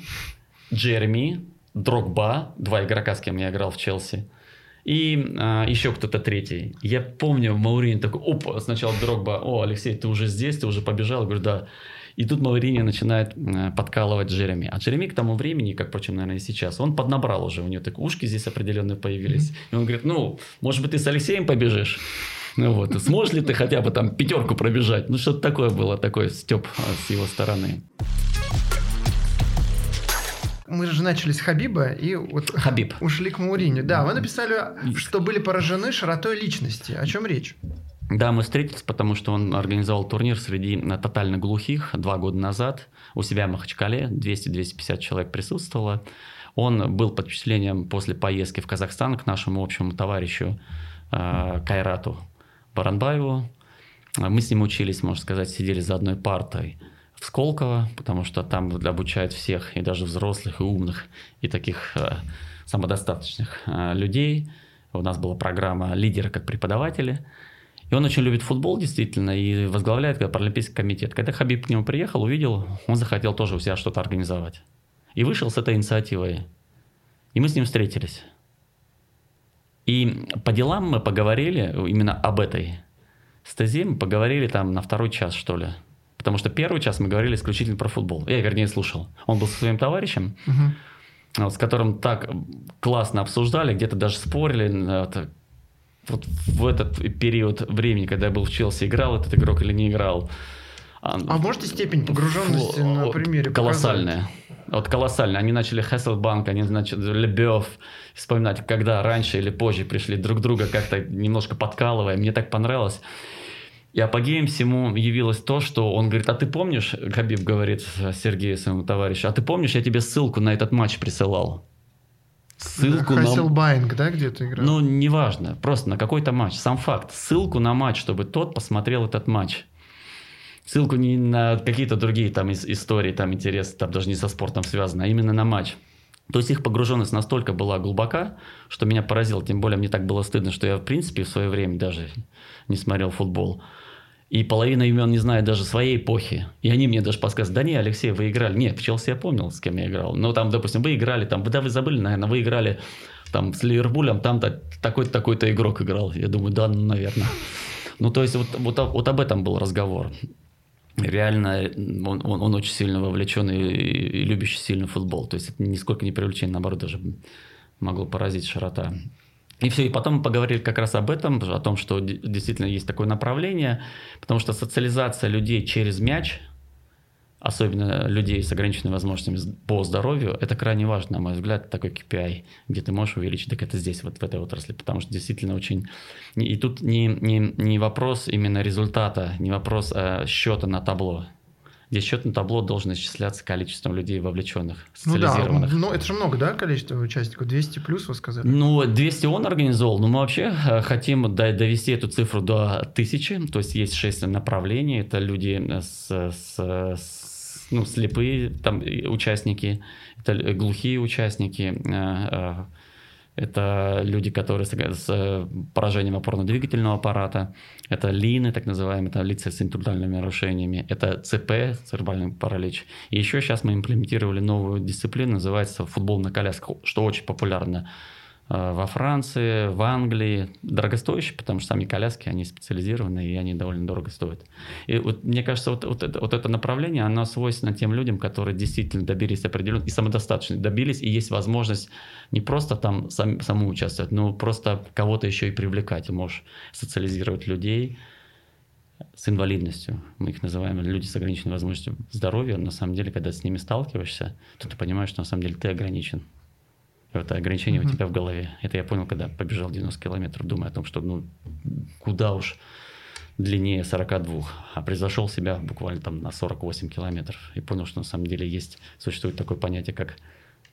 Джереми, Дрогба, два игрока, с кем я играл в Челси – и а, еще кто-то третий. Я помню, Маурин такой, опа, сначала Дрогба, о, Алексей, ты уже здесь, ты уже побежал? Я говорю, да. И тут Маурини начинает э, подкалывать Джереми. А Джереми к тому времени, как, впрочем, наверное, и сейчас, он поднабрал уже, у него так ушки здесь определенные появились. И он говорит, ну, может быть, ты с Алексеем побежишь? Ну вот, сможешь ли ты хотя бы там пятерку пробежать? Ну, что-то такое было, такой степ а, с его стороны мы же начали с Хабиба и вот Хабиб. ушли к Мауриню. Да, вы написали, что были поражены широтой личности. О чем речь? Да, мы встретились, потому что он организовал турнир среди э, тотально глухих два года назад. У себя в Махачкале 200-250 человек присутствовало. Он был под впечатлением после поездки в Казахстан к нашему общему товарищу э, Кайрату Баранбаеву. Мы с ним учились, можно сказать, сидели за одной партой в Сколково, потому что там обучают всех, и даже взрослых, и умных, и таких э, самодостаточных э, людей. У нас была программа лидера как преподаватели. И он очень любит футбол, действительно, и возглавляет Паралимпийский комитет. Когда Хабиб к нему приехал, увидел, он захотел тоже у себя что-то организовать. И вышел с этой инициативой. И мы с ним встретились. И по делам мы поговорили именно об этой стезе, мы поговорили там на второй час, что ли. Потому что первый час мы говорили исключительно про футбол. Я, вернее, слушал. Он был со своим товарищем, вот, с которым так классно обсуждали, где-то даже спорили. Вот, в этот период времени, когда я был в Челси, играл этот игрок или не играл. А, а можете степень погруженности Фу, на примере Колоссальная. Показать? Вот колоссальная. Они начали Хесселбанк, они, значит, Лебев вспоминать, когда раньше или позже пришли друг друга как-то немножко подкалывая. Мне так понравилось. И апогеем всему явилось то, что он говорит, а ты помнишь, Хабиб говорит Сергею своему товарищу, а ты помнишь, я тебе ссылку на этот матч присылал? Ссылку на... Хассельбайнк, да, где ты играл? Ну, неважно, просто на какой-то матч. Сам факт. Ссылку на матч, чтобы тот посмотрел этот матч. Ссылку не на какие-то другие там истории, там интересы, там даже не со спортом связаны, а именно на матч. То есть их погруженность настолько была глубока, что меня поразило. Тем более мне так было стыдно, что я, в принципе, в свое время даже не смотрел футбол. И половина имен не знает даже своей эпохи. И они мне даже подсказывают, да не, Алексей, вы играли. Нет, в Челси я помнил, с кем я играл. Но там, допустим, вы играли, там, да вы забыли, наверное, вы играли там с Ливерпулем, там такой-то, такой-то игрок играл. Я думаю, да, ну, наверное. Ну, то есть, вот, вот, вот об этом был разговор. Реально, он, он, он очень сильно вовлечен и, и любящий сильно футбол. То есть, это нисколько не привлечение, наоборот, даже могло поразить широта и все, и потом мы поговорили как раз об этом, о том, что действительно есть такое направление, потому что социализация людей через мяч, особенно людей с ограниченными возможностями по здоровью, это крайне важно, на мой взгляд, такой KPI, где ты можешь увеличить, так это здесь, вот в этой отрасли, потому что действительно очень... И тут не, не, не вопрос именно результата, не вопрос а счета на табло. Где счетное табло должно исчисляться количеством людей вовлеченных, Ну да, социализированных. ну это же много, да, количество участников? 200 плюс, вы сказали? Ну, 200 он организовал, но мы вообще э, хотим до- довести эту цифру до 1000, то есть есть 6 направлений, это люди с, с- с- ну, слепые там, участники, это л- глухие участники, э, э, это люди, которые с, с поражением опорно-двигательного аппарата, это лины, так называемые, это лица с интеллектуальными нарушениями, это ЦП, церебральный паралич. И еще сейчас мы имплементировали новую дисциплину, называется футбол на колясках, что очень популярно во Франции, в Англии. Дорогостоящие, потому что сами коляски, они специализированные, и они довольно дорого стоят. И вот мне кажется, вот, вот, это, вот это направление, оно свойственно тем людям, которые действительно добились определенного, и самодостаточно добились, и есть возможность не просто там сам, саму участвовать, но просто кого-то еще и привлекать. Можешь социализировать людей с инвалидностью. Мы их называем люди с ограниченной возможностью здоровья. На самом деле, когда с ними сталкиваешься, то ты понимаешь, что на самом деле ты ограничен. Это ограничение у Мгм. тебя в голове. Это я понял, когда побежал 90 километров, думая о том, что ну куда уж длиннее 42, а произошел себя буквально там на 48 километров и понял, что на самом деле есть, существует такое понятие, как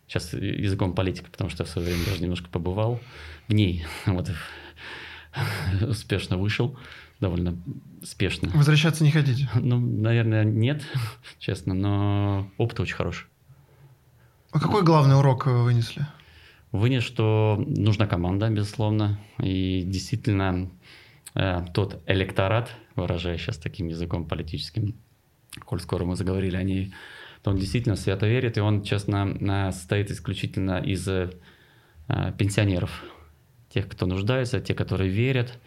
сейчас языком политика, потому что я в свое время даже немножко побывал в ней, вот успешно вышел, довольно спешно. Возвращаться не хотите? Ну, наверное, нет, честно, но опыт очень хороший. А какой главный урок вы вынесли? Вынес, что нужна команда, безусловно, и действительно э, тот электорат, выражая сейчас таким языком политическим, коль скоро мы заговорили о ней, то он действительно свято верит, и он, честно, на- состоит исключительно из э, пенсионеров, тех, кто нуждается, те, которые верят.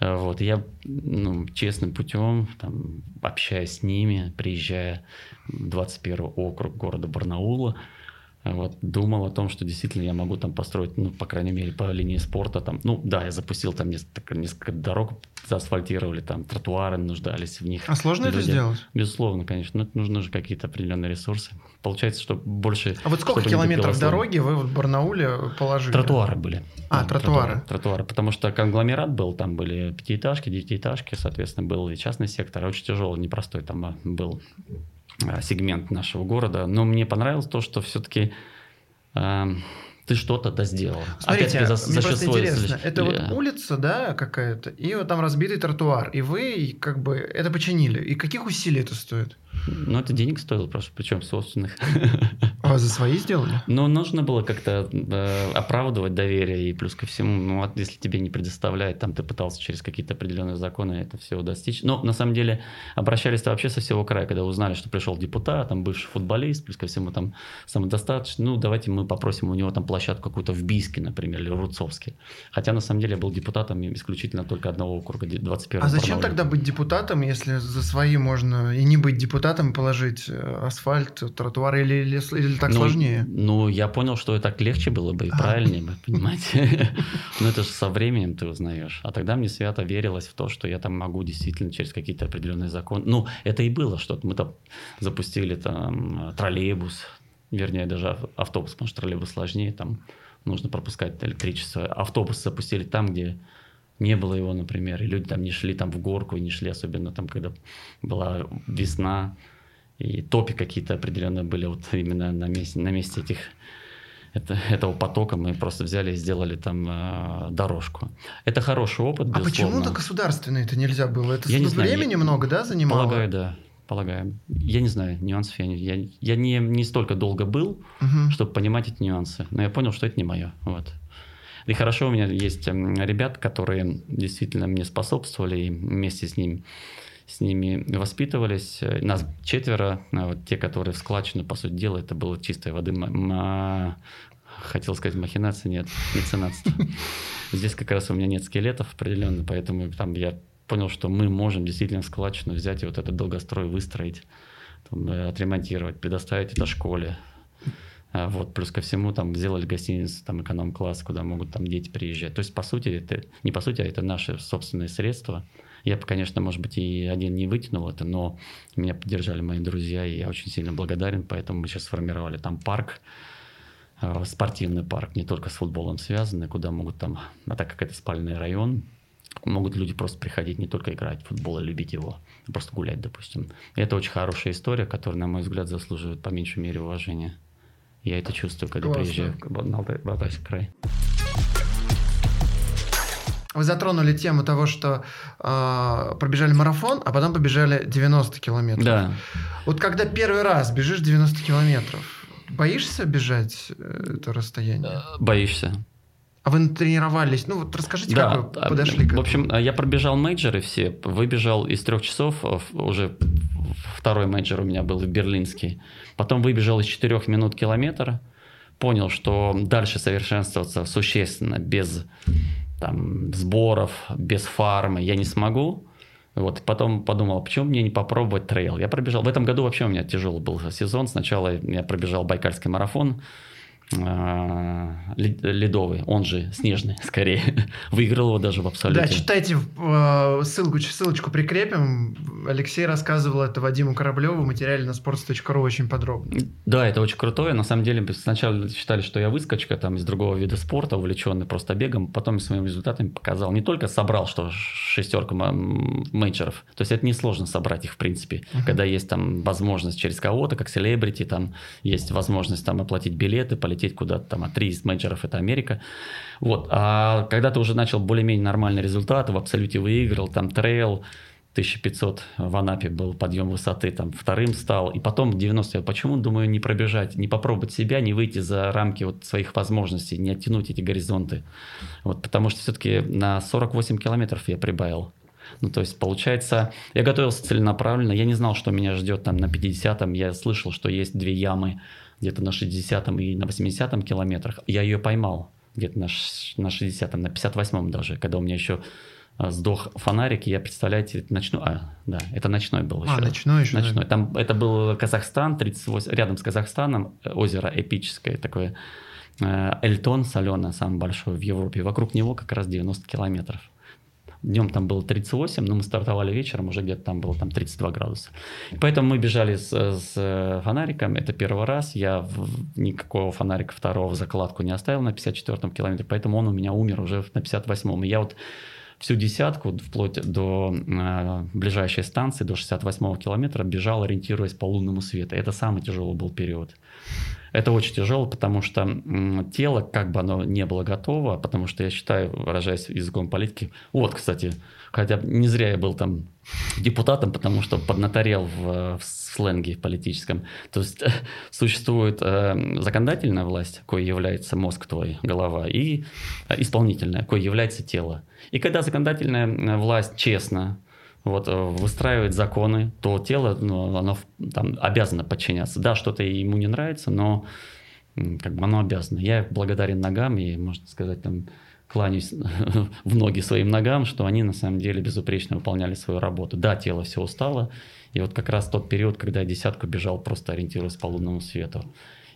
Э, Вот, я ну, честным путем, там, общаясь с ними, приезжая в 21 округ города Барнаула, э, вот, думал о том, что действительно я могу там построить, ну, по крайней мере, по линии спорта. Там, ну, да, я запустил там несколько, несколько дорог, заасфальтировали, там тротуары нуждались в них. А сложно это Люди. сделать? Безусловно, конечно. Но это нужны же какие-то определенные ресурсы. Получается, что больше... А вот сколько километров дороги вы в Барнауле положили? Тротуары были. А, Да, тротуары. Тротуары, потому что конгломерат был, там были пятиэтажки, девятиэтажки, соответственно, был и частный сектор, очень тяжелый, непростой там а, был а, сегмент нашего города. Но мне понравилось то, что все-таки ты что-то да сделал. Смотрите, Опять-таки за- мне за счет своего интересно, это вот э, улица, да, какая-то, и вот там разбитый тротуар, и вы как бы это починили. И каких усилий это стоит? Ну, это денег стоило просто, причем собственных. А за свои сделали? Но нужно было как-то э, оправдывать доверие, и плюс ко всему, ну, вот если тебе не предоставляют, там ты пытался через какие-то определенные законы это все достичь. Но на самом деле обращались-то вообще со всего края, когда узнали, что пришел депутат, там бывший футболист, плюс ко всему там самодостаточный, ну, давайте мы попросим у него там площадку какую-то в Бийске, например, или в Рубцовске. Хотя на самом деле я был депутатом исключительно только одного округа, 21 А зачем тогда быть депутатом, если за свои можно и не быть депутатом, положить э, асфальт, тротуар или, или, или так ну, сложнее? Ну, я понял, что так легче было бы и А. правильнее бы, понимаете. Но это же со временем ты узнаешь. А тогда мне свято верилось в то, что я там могу действительно через какие-то определенные законы. Ну, это и было что-то. Мы там запустили там троллейбус, вернее, даже ав- автобус, потому что троллейбус сложнее, там нужно пропускать электричество. Автобус запустили там, где не было его, например, и люди там не шли там в горку, и не шли, особенно там, когда была весна, и топи какие-то определенные были вот именно на месте, на месте этих это, этого потока мы просто взяли и сделали там э, дорожку. Это хороший опыт, А безусловно. почему-то государственное это нельзя было? Это Я не знаю, времени я- много, да, занимало? Полагаю, да. Полагаю. Я не знаю нюансов. Я, не, я, я не, не столько долго был, Мгм. чтобы понимать эти нюансы. Но я понял, что это не мое. Вот. И хорошо, у меня есть м, ребят, которые действительно мне способствовали, и вместе с ними, с ними воспитывались. Нас четверо, а вот те, которые в складчину, по сути дела, это было чистой воды хотел сказать махинация, нет, меценатство. Здесь как раз у меня нет скелетов определенно, поэтому там я понял, что мы можем действительно складчину взять и вот этот долгострой выстроить, там, э, отремонтировать, предоставить это школе. А, Вот, плюс ко всему, там сделали гостиницу, там эконом-класс, куда могут там дети приезжать. То есть, по сути, это не по сути, а это наши собственные средства. Я бы, конечно, может быть, и один не вытянул это, но меня поддержали мои друзья, и я очень сильно благодарен, поэтому мы сейчас сформировали там парк, э, спортивный парк, не только с футболом связанный, куда могут там, а так как это спальный район, могут люди просто приходить не только играть в футбол, а любить его, а просто гулять, допустим. И это очень хорошая история, которая, на мой взгляд, заслуживает по меньшей мере уважения. Я это чувствую, когда Классно. приезжаю в Алтай- в Алтайский край. Вы затронули тему того, что э, пробежали марафон, а потом побежали 90 километров. Да. Вот когда первый раз бежишь 90 километров, боишься бежать э, это расстояние? Боишься? А вы тренировались? Ну вот расскажите, Да, как вы а, подошли к В общем, этому? я пробежал мейджоры все, выбежал из трех часов, а, уже второй мейджор у меня был берлинский. Потом выбежал из четырех минут километра, понял, что дальше совершенствоваться существенно без там, сборов, без фармы я не смогу. Вот, потом подумал, почему мне не попробовать трейл? Я пробежал. В этом году вообще у меня тяжелый был сезон. Сначала я пробежал Байкальский марафон, ледовый, он же снежный, скорее. Выиграл его даже в абсолюте. Да, читайте э, ссылку, ссылочку прикрепим. Алексей рассказывал это Вадиму Кораблеву в материале на sports.ru очень подробно. Да, это очень крутое. На самом деле, сначала считали, что я выскочка там из другого вида спорта, увлеченный просто бегом. Потом своими результатами показал. Не только собрал, что шестерку м- мейджоров. То есть это несложно собрать их, в принципе. Когда есть там возможность через кого-то, как селебрити, там есть возможность там оплатить билеты, полететь куда-то там. А три из мейджоров это Америка. Вот. А когда ты уже начал более-менее нормальные результаты, в абсолюте выиграл, там трейл, 1500 в Анапе был подъем высоты, там вторым стал, и потом 90 я почему, думаю, не пробежать, не попробовать себя, не выйти за рамки вот своих возможностей, не оттянуть эти горизонты. Вот, потому что все-таки на 48 километров я прибавил. Ну, то есть, получается, я готовился целенаправленно, я не знал, что меня ждет там на 50-м, я слышал, что есть две ямы где-то на 60-м и на 80-м километрах, я ее поймал где-то на, на 60-м, на 58-м даже, когда у меня еще а, сдох фонарик, и я, представляете, ночной, а, да, это ночной был еще. А, ночной еще. да. Ночной. Там это был Казахстан, 38, рядом с Казахстаном, озеро эпическое такое. Э, Эльтон соленое, самый большой в Европе. Вокруг него как раз 90 километров. Днем там было 38, но мы стартовали вечером, уже где-то там было там 32 градуса. Поэтому мы бежали с, с фонариком, это первый раз. Я в- никакого фонарика второго в закладку не оставил на 54-м километре, поэтому он у меня умер уже на 58-м. И я вот всю десятку, вплоть до э, ближайшей станции, до 68-го километра, бежал, ориентируясь по лунному свету. Это самый тяжелый был период. Это очень тяжело, потому что тело, как бы оно не было готово, потому что я считаю, выражаясь языком политики, вот, кстати, хотя не зря я был там депутатом, потому что поднаторел в, в сленге политическом. То есть существует э, законодательная власть, кое является мозг твой, голова, и э, исполнительная, кое является тело. И когда законодательная э, власть честно вот, э, выстраивает законы, то тело, ну, оно там обязано подчиняться. Да, что-то ему не нравится, но как бы оно обязано. Я благодарен ногам и, можно сказать, там кланяюсь в ноги своим ногам, что они на самом деле безупречно выполняли свою работу. Да, тело все устало, и вот как раз тот период, когда я десятку бежал, просто ориентируясь по лунному свету.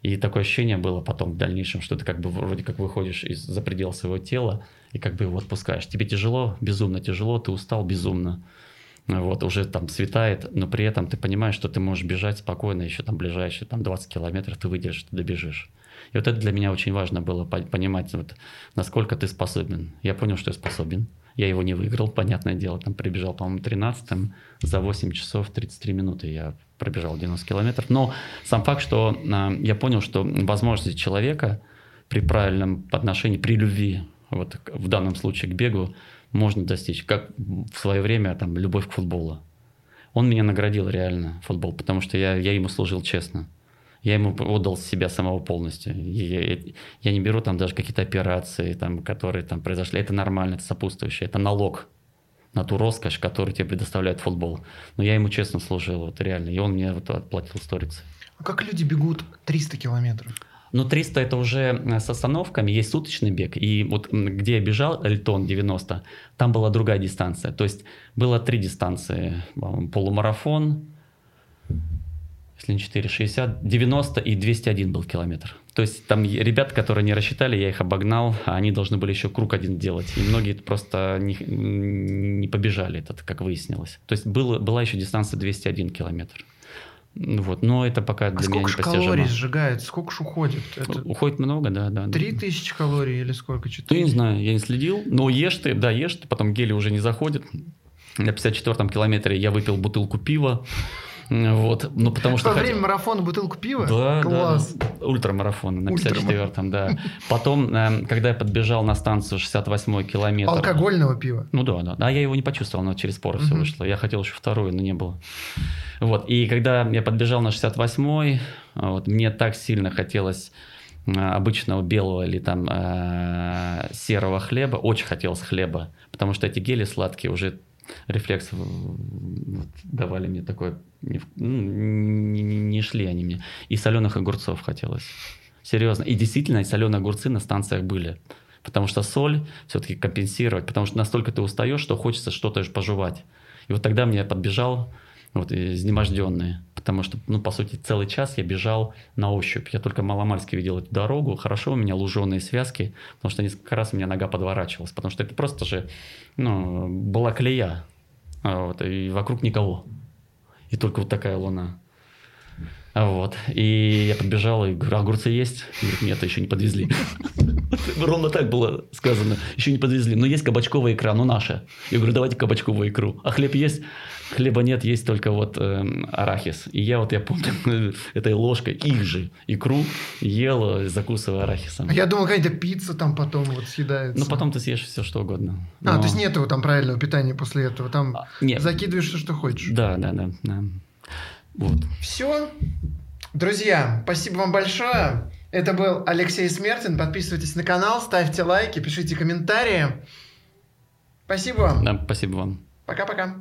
И такое ощущение было потом в дальнейшем, что ты как бы вроде как выходишь из за предел своего тела и как бы его отпускаешь. Тебе тяжело, безумно тяжело, ты устал безумно. Вот, уже там светает, но при этом ты понимаешь, что ты можешь бежать спокойно, еще там ближайшие там 20 километров ты выдержишь, ты добежишь. И вот это для меня очень важно было по- понимать, вот, насколько ты способен. Я понял, что я способен. Я его не выиграл, понятное дело. Там прибежал, по-моему, 13-м. За 8 часов 33 минуты я пробежал 90 километров. Но сам факт, что а, я понял, что возможности человека при правильном отношении, при любви, вот в данном случае к бегу, можно достичь. Как в свое время там любовь к футболу. Он меня наградил реально, футбол, потому что я, я ему служил честно. Я ему отдал себя самого полностью. Я, я не беру там даже какие-то операции, там, которые там произошли. Это нормально, это сопутствующее. Это налог на ту роскошь, которую тебе предоставляет футбол. Но я ему честно служил, вот реально. И он мне вот отплатил сторицей. А как люди бегут 300 километров? Ну, 300 это уже э, с остановками, есть суточный бег. И вот где я бежал, Эльтон 90, там была другая дистанция. То есть было три дистанции. Полумарафон, если не 4, 60, 90 и 201 был километр. То есть там ребята, которые не рассчитали, я их обогнал, а они должны были еще круг один делать. И многие просто не, не побежали, это как выяснилось. То есть было, была еще дистанция 201 километр. Вот, но это пока А для меня сколько ж непостижимо. калорий сжигает? Сколько ж уходит? Это Уходит много, да, да. три тысячи калорий или сколько? Ну, я Четыре? не знаю, я не следил. Но ешь ты, да, ешь ты, потом гели уже не заходит. На 54-м километре я выпил бутылку пива. Вот, ну потому что... Во хотел- время марафона бутылку пива? Да, Класс. да, да. Ультрамарафон на Ультрамарафон. 54-м, да. Потом, эм, когда я подбежал на станцию 68-й километр... Алкогольного пива. Ну да, да. А я его не почувствовал, но через поры все вышло. Я хотел еще вторую, но не было. Вот. И когда я подбежал на 68-й, а, вот, мне так сильно хотелось а, обычного белого или там а, серого хлеба. Очень хотелось хлеба, потому что эти гели сладкие уже рефлекс давали мне такой... Не, в- ну, не, не- не шли они мне. И соленых огурцов хотелось. Серьезно. И действительно, соленые огурцы на станциях были. Потому что соль все-таки компенсировать, потому что настолько ты устаешь, что хочется что-то пожевать. И вот тогда мне подбежал вот, изнеможденный, потому что, ну, по сути, целый час я бежал на ощупь. Я только маломальски видел эту дорогу. Хорошо у меня луженые связки, потому что несколько раз у меня нога подворачивалась, потому что это просто же, ну, была колея, а, вот, и вокруг никого. И только вот такая луна. А Вот. И я подбежал и говорю, огурцы есть? Говорит, нет, еще не подвезли. Ровно так было сказано. Еще не подвезли. Но есть кабачковая икра, ну наша. Я говорю, давайте кабачковую икру. А хлеб есть? Хлеба нет, есть только вот эм, арахис. И я вот, я помню, этой ложкой их же икру ел, э, закусывая арахисом. А Я думал, какая-то пицца там потом вот съедается. Ну, потом ты съешь все, что угодно. А, Но- то есть нету там правильного питания после этого. Там А, Нет. закидываешь все, что хочешь. Да, да, да. да. Вот. Все. Друзья, спасибо вам большое. Это был Алексей Смертин. Подписывайтесь на канал, ставьте лайки, пишите комментарии. Спасибо вам. Да, спасибо вам. Пока-пока.